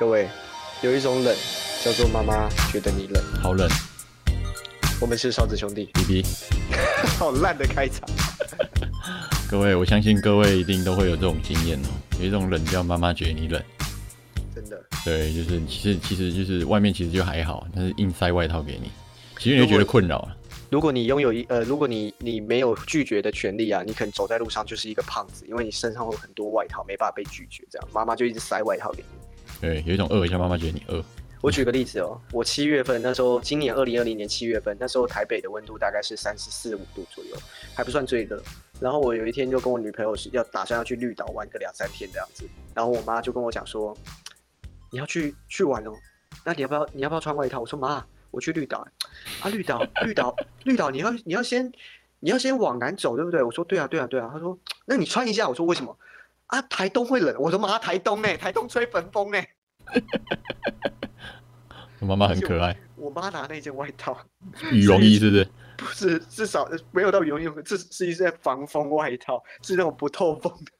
各位，有一种冷叫做妈妈觉得你冷，好冷。我们是勺子兄弟，B B，好烂的开场。各位，我相信各位一定都会有这种经验哦，有一种冷叫妈妈觉得你冷，真的。对，就是其实其实就是外面其实就还好，但是硬塞外套给你，其实你就觉得困扰了。如果你拥有一呃，如果你你没有拒绝的权利啊，你可能走在路上就是一个胖子，因为你身上会有很多外套，没办法被拒绝。这样，妈妈就一直塞外套给你。对，有一种饿，像妈妈觉得你饿。我举个例子哦，我七月份那时候，今年二零二零年七月份，那时候台北的温度大概是三十四五度左右，还不算最热。然后我有一天就跟我女朋友是要打算要去绿岛玩个两三天这样子，然后我妈就跟我讲说，你要去去玩哦，那你要不要你要不要穿外套？我说妈。我去绿岛，啊，绿岛，绿岛，绿岛，你要你要先你要先往南走，对不对？我说对啊，对啊，对啊。他说，那你穿一下。我说为什么？啊，台东会冷。我的妈，台东哎，台东吹焚风哎。我 妈妈很可爱。我妈拿那件外套，羽绒衣是不是？不是，至少没有到羽绒衣，这是一件防风外套，是那种不透风的。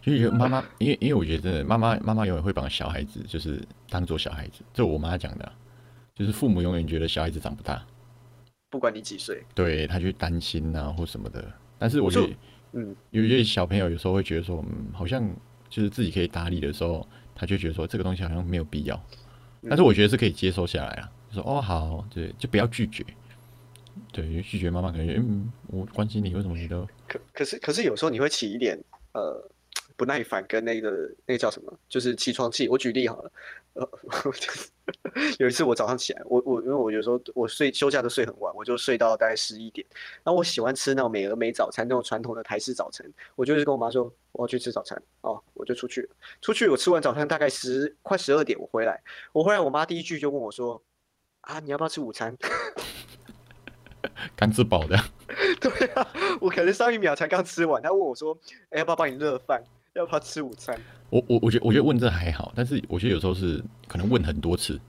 就是妈妈，因为因为我觉得真的，妈妈妈妈永远会把小孩子就是当做小孩子，这我妈讲的啊。就是父母永远觉得小孩子长不大，不管你几岁，对他去担心啊或什么的。但是我觉得，嗯，有一些小朋友有时候会觉得说，嗯，好像就是自己可以打理的时候，他就觉得说这个东西好像没有必要。但是我觉得是可以接受下来啊，就说哦好，对，就不要拒绝。对，拒绝妈妈可能觉，嗯，我关心你，为什么你都？可可是可是有时候你会起一点呃不耐烦，跟那个那个叫什么，就是起床气。我举例好了。呃，有一次我早上起来，我我因为我有时候我睡休假都睡很晚，我就睡到大概十一点。然后我喜欢吃那种美而美早餐，那种传统的台式早餐。我就是跟我妈说我要去吃早餐哦，我就出去了。出去我吃完早餐大概十快十二点，我回来，我回来我妈第一句就问我说啊，你要不要吃午餐？刚吃饱的。对啊，我可能上一秒才刚吃完，她问我说，哎，要不要帮你热饭？要不要吃午餐？我我我觉得我觉得问这还好，但是我觉得有时候是可能问很多次。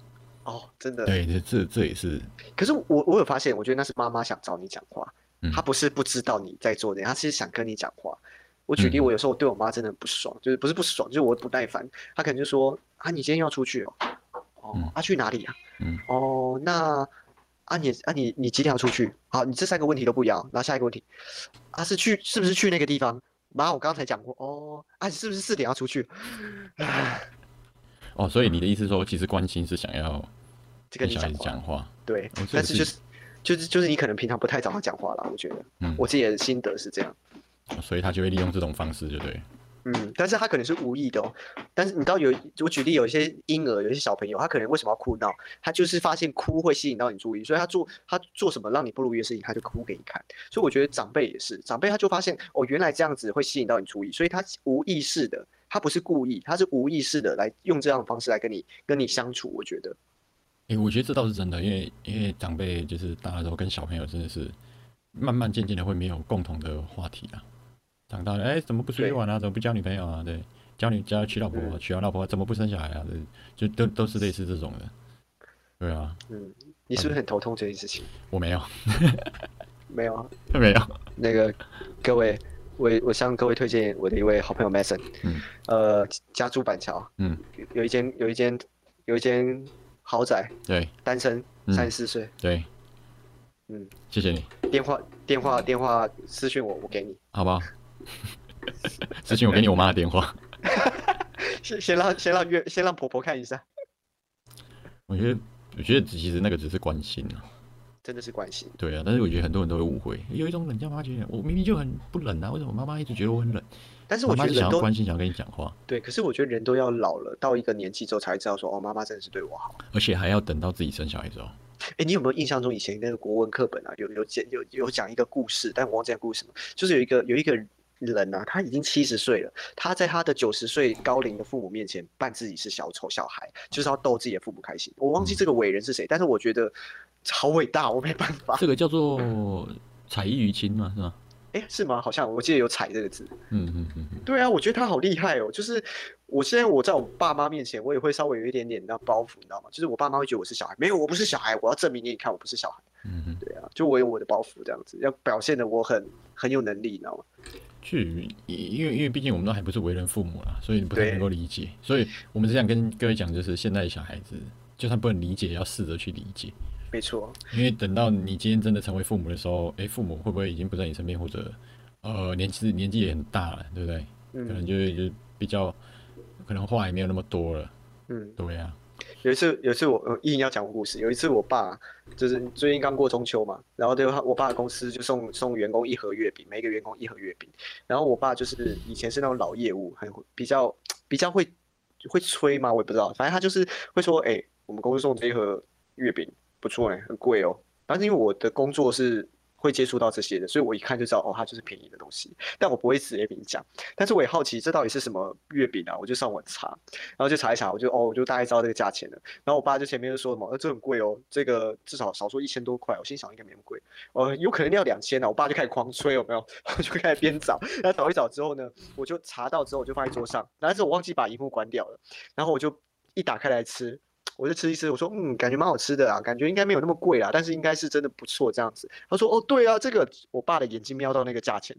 哦，真的。对，这这这也是。可是我我有发现，我觉得那是妈妈想找你讲话，嗯，她不是不知道你在做的，她是想跟你讲话。我举例，我有时候我对我妈真的不爽，嗯，就是不是不爽，就是我不耐烦。她可能就说啊，你今天要出去哦，哦，嗯，啊去哪里啊？嗯，哦，那啊你啊你你几点要出去？好，你这三个问题都不一样。然后下一个问题，啊是去是不是去那个地方？妈，我刚才讲过哦，啊，你是不是四点要出去？哦，所以你的意思说，其实关心是想要跟小孩子讲话，对，哦、但是就是就是就是你可能平常不太找他讲话啦，我觉得，嗯，我自己的心得是这样，哦、所以他就会利用这种方式，就对。嗯，但是他可能是无意的哦。但是你知道有，我举例有一些婴儿，有一些小朋友，他可能为什么要哭闹？他就是发现哭会吸引到你注意，所以他做他做什么让你不如意的事情，他就哭给你看。所以我觉得长辈也是，长辈他就发现哦，原来这样子会吸引到你注意，所以他无意识的，他不是故意，他是无意识的来用这样的方式来跟你跟你相处。我觉得，哎、欸，我觉得这倒是真的，因为因为长辈就是大家都跟小朋友真的是慢慢渐渐的会没有共同的话题了。长大了，哎、欸，怎么不出去玩啊？怎么不交女朋友啊？对，交女交娶老婆，娶完老婆怎么不生小孩啊？对，就都都是类似这种的。对啊，嗯，你是不是很头痛这件事情？我没有，没有啊，没有。那个各位，我我向各位推荐我的一位好朋友 Mason，嗯，呃，家住板桥，嗯，有一间有一间有一间豪宅，对，单身，三十四岁，对。嗯，谢谢你。电话电话电话私讯我，我给你，好不好？私信我给你我妈的电话。先先让先让月先让婆婆看一下。我觉得我觉得其实那个只是关心啊，真的是关心。对啊，但是我觉得很多人都会误会，有一种冷叫妈妈觉得我明明就很不冷啊，为什么妈妈一直觉得我很冷？但是我觉得人都想要关心，想要跟你讲话。对，可是我觉得人都要老了，到一个年纪之后才知道说哦，妈妈真的是对我好，而且还要等到自己生小孩之后。哎、欸，你有没有印象中以前那个国文课本啊，有有讲有有讲一个故事，但我忘记故事什么。就是有一个有一个人啊，他已经七十岁了，他在他的九十岁高龄的父母面前扮自己是小丑小孩，就是要逗自己的父母开心。我忘记这个伟人是谁，但是我觉得好伟大，我没办法。这个叫做彩衣娱亲嘛？是吗？哎、欸，是吗？好像我记得有“彩”这个字。嗯嗯嗯。对啊，我觉得他好厉害哦。就是我现在我在我爸妈面前，我也会稍微有一点点那包袱，你知道吗？就是我爸妈会觉得我是小孩，没有，我不是小孩，我要证明给你看，我不是小孩。嗯嗯。对啊，就我有我的包袱，这样子要表现的我很很有能力，你知道吗？去，因为因为毕竟我们都还不是为人父母啦，所以你不太能够理解。所以我们只想跟各位讲，就是现在的小孩子，就算不能理解，也要试着去理解。没错，因为等到你今天真的成为父母的时候，哎，父母会不会已经不在你身边，或者呃年纪年纪也很大了，对不对？嗯、可能就就比较可能话也没有那么多了。嗯，对呀、啊。有一次，有一次我一定要讲故事。有一次，我爸就是最近刚过中秋嘛，然后对，我爸公司就送送员工一盒月饼，每个员工一盒月饼。然后我爸就是以前是那种老业务，很比较比较会会催嘛，我也不知道，反正他就是会说，哎、我们公司送这一盒月饼不错呢，很贵哦。但是因为我的工作是。会接触到这些的，所以我一看就知道，哦，它就是便宜的东西。但我不会直接跟你讲，但是我也好奇这到底是什么月饼啊？我就上网查，然后就查一查，我就哦，我就大概知道这个价钱了。然后我爸就前面就说什么，呃，这很贵哦，这个至少少说一千多块。我心想应该没那么贵，呃，有可能要两千呢。我爸就开始狂吹，有没有？我就开始边找，然后找一找之后呢，我就查到之后我就放在桌上，但是我忘记把萤幕关掉了，然后我就一打开来吃。我就吃一吃，我说嗯，感觉蛮好吃的啊，感觉应该没有那么贵啊，但是应该是真的不错这样子。他说哦，对啊，这个我爸的眼睛瞄到那个价钱，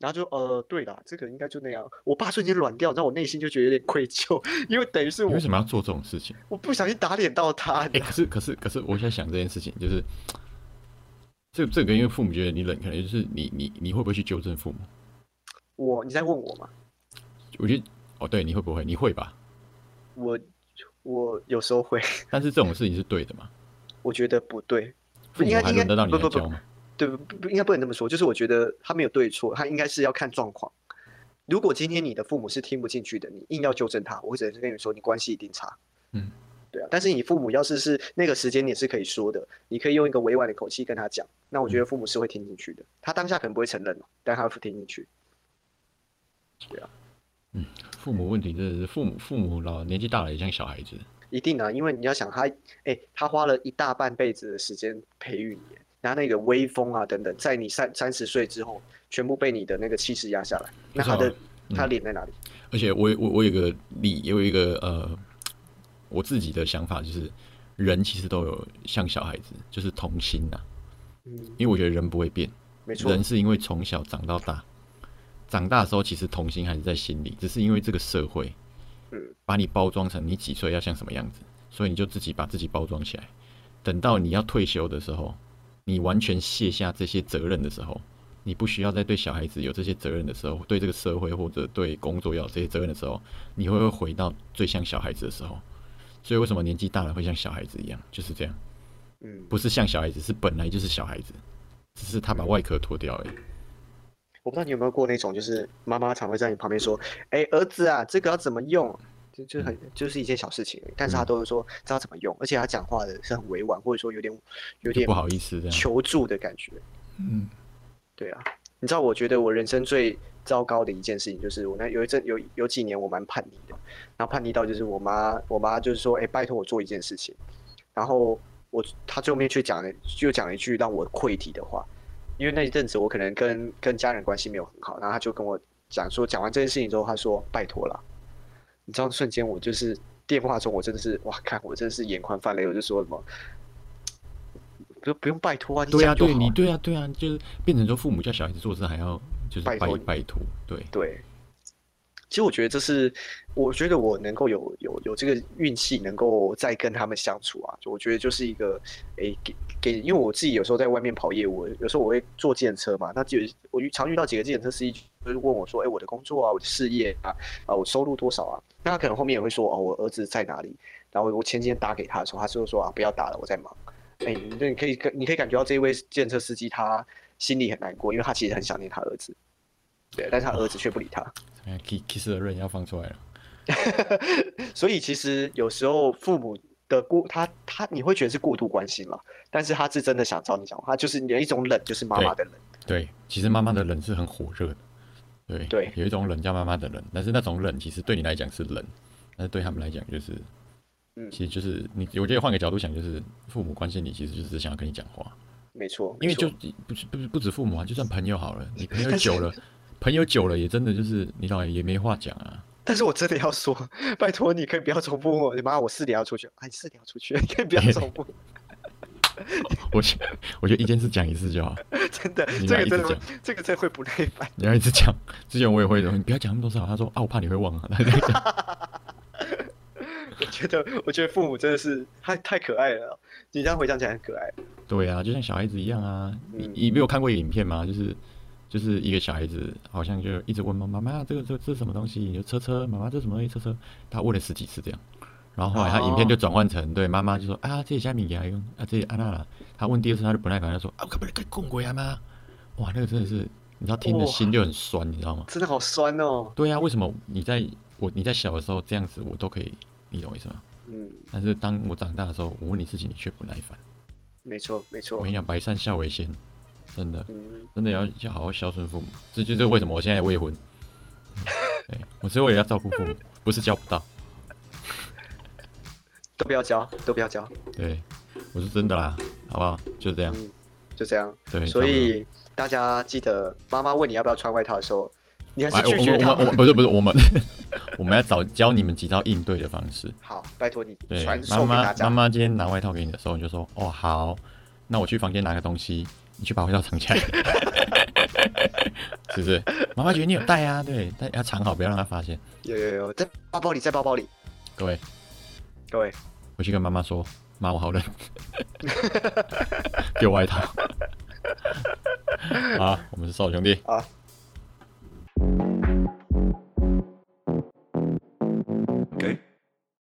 然后就呃，对啦，这个应该就那样。我爸瞬间软掉，然后我内心就觉得有点愧疚，因为等于是我为什么要做这种事情？我不小心打脸到他。哎、欸，可是可是可是，我在想这件事情，就是这这个，因为父母觉得你冷，可能就是你你你会不会去纠正父母？我你在问我吗？我觉得哦，对，你会不会？你会吧？我。我有时候会，但是这种事情是对的吗？我觉得不对，不应该应该不不不不，对不不应该不能这么说。就是我觉得他没有对错，他应该是要看状况。如果今天你的父母是听不进去的，你硬要纠正他，我只能跟你说，你关系一定差。嗯，对啊。但是你父母要是是那个时间点是可以说的，你可以用一个委婉的口气跟他讲，那我觉得父母是会听进去的。他当下可能不会承认，但他会听进去。对啊。嗯，父母问题真的是父母，父母老年纪大了也像小孩子，一定啊，因为你要想他，哎、欸，他花了一大半辈子的时间培育你，然后那个威风啊等等，在你三三十岁之后，全部被你的那个气势压下来，那他的、嗯、他脸在哪里？而且我我我有个理，有一个呃，我自己的想法就是，人其实都有像小孩子，就是童心呐、啊，嗯，因为我觉得人不会变，没错，人是因为从小长到大。长大的时候，其实童心还是在心里，只是因为这个社会，把你包装成你几岁要像什么样子，所以你就自己把自己包装起来。等到你要退休的时候，你完全卸下这些责任的时候，你不需要再对小孩子有这些责任的时候，对这个社会或者对工作要有这些责任的时候，你会不会回到最像小孩子的时候？所以为什么年纪大了会像小孩子一样？就是这样，嗯，不是像小孩子，是本来就是小孩子，只是他把外壳脱掉而已。我不知道你有没有过那种，就是妈妈常会在你旁边说：“哎、欸，儿子啊，这个要怎么用？”就就很就是一件小事情，但是他都会说知道怎么用，而且他讲话的是很委婉，或者说有点有点不好意思求助的感觉。嗯，对啊，你知道，我觉得我人生最糟糕的一件事情，就是我那有一阵有有几年我蛮叛逆的，然后叛逆到就是我妈我妈就是说：“哎、欸，拜托我做一件事情。”然后我她最后面却讲了就讲了一句让我愧体的话。因为那一阵子我可能跟跟家人关系没有很好，然后他就跟我讲说，讲完这件事情之后，他说拜托了。你知道瞬间我就是电话中我真的是哇，看我真的是眼眶泛泪，我就说什么不不用拜托啊，对啊，对你对啊对啊，就是变成说父母叫小孩子做事还要就是拜托拜托，对对。其实我觉得这是，我觉得我能够有有有这个运气，能够再跟他们相处啊，就我觉得就是一个，诶、给给，因为我自己有时候在外面跑业务，有时候我会坐计程车嘛，那就我遇常遇到几个计程车司机，就是问我说，诶、我的工作啊，我的事业啊，啊，我收入多少啊？那他可能后面也会说，哦，我儿子在哪里？然后我前几天打给他的时候，他就说啊，不要打了，我在忙。诶、欸，你你可以你可以感觉到这一位计程车司机他心里很难过，因为他其实很想念他儿子，对，但是他儿子却不理他。Kiss 的刃要放出来了，所以其实有时候父母的过他他你会觉得是过度关心了，但是他是真的想找你讲话，就是有一种冷，就是妈妈的冷。对，其实妈妈的冷是很火热的。对对，有一种冷叫妈妈的冷，但是那种冷其实对你来讲是冷，但是对他们来讲就是，嗯，其实就是你，我觉得换个角度想，就是父母关心你，其实就是想要跟你讲话。没错，因为就不是不是不止父母啊，就算朋友好了，你朋友 久了。朋友久了也真的就是你老也没话讲啊。但是我真的要说，拜托你可以不要重复我，你妈我四点要出去，哎，四点要出去，你可以不要重复。我觉我觉得一件事讲一次就好。真的，这个真的，这个真的会不耐烦。你要一直讲，之前我也会的，你不要讲那么多次。他说啊，我怕你会忘啊。我觉得，我觉得父母真的是太太可爱了。你这样回想起来很可爱。对啊，就像小孩子一样啊。你你没有看过影片吗？就是就是一个小孩子，好像就一直问妈妈妈，这个这这是什么东西？就车车，妈妈这什么东西？车车。他问了十几次这样。然后后来他影片就转换成对妈妈就说啊，这些虾米给他用啊，这些安娜了。他问第二次他就不耐烦，他说啊，可不可以供过来吗？哇，那个真的是你知道听的心就很酸，你知道吗？真的好酸哦。对呀，为什么你在我你在小的时候这样子我都可以，你懂我意思吗？嗯。但是当我长大的时候，我问你事情你却不耐烦。没错没错。我跟你讲，百善孝为先，真的真的要要好好孝顺父母。这就是为什么我现在未婚。对，我之后也要照顾父母，不是交不到。都不要教，都不要教。对，我是真的啦，好不好？就这样，嗯、就这样。对，所以大家记得，妈妈问你要不要穿外套的时候，你还是拒绝她。我们不是不是我们，我们要找教你们几招应对的方式。好，拜托你传授给大家。妈妈，妈妈今天拿外套给你的时候，你就说：“哦，好，那我去房间拿个东西，你去把外套藏起来。”是不是？妈妈觉得你有带啊，对，但要藏好，不要让她发现。有有有，在包包里，在包包里。各位，各位。回去跟妈妈说，妈，我好冷，给我外套。好，我们是少兄弟。好。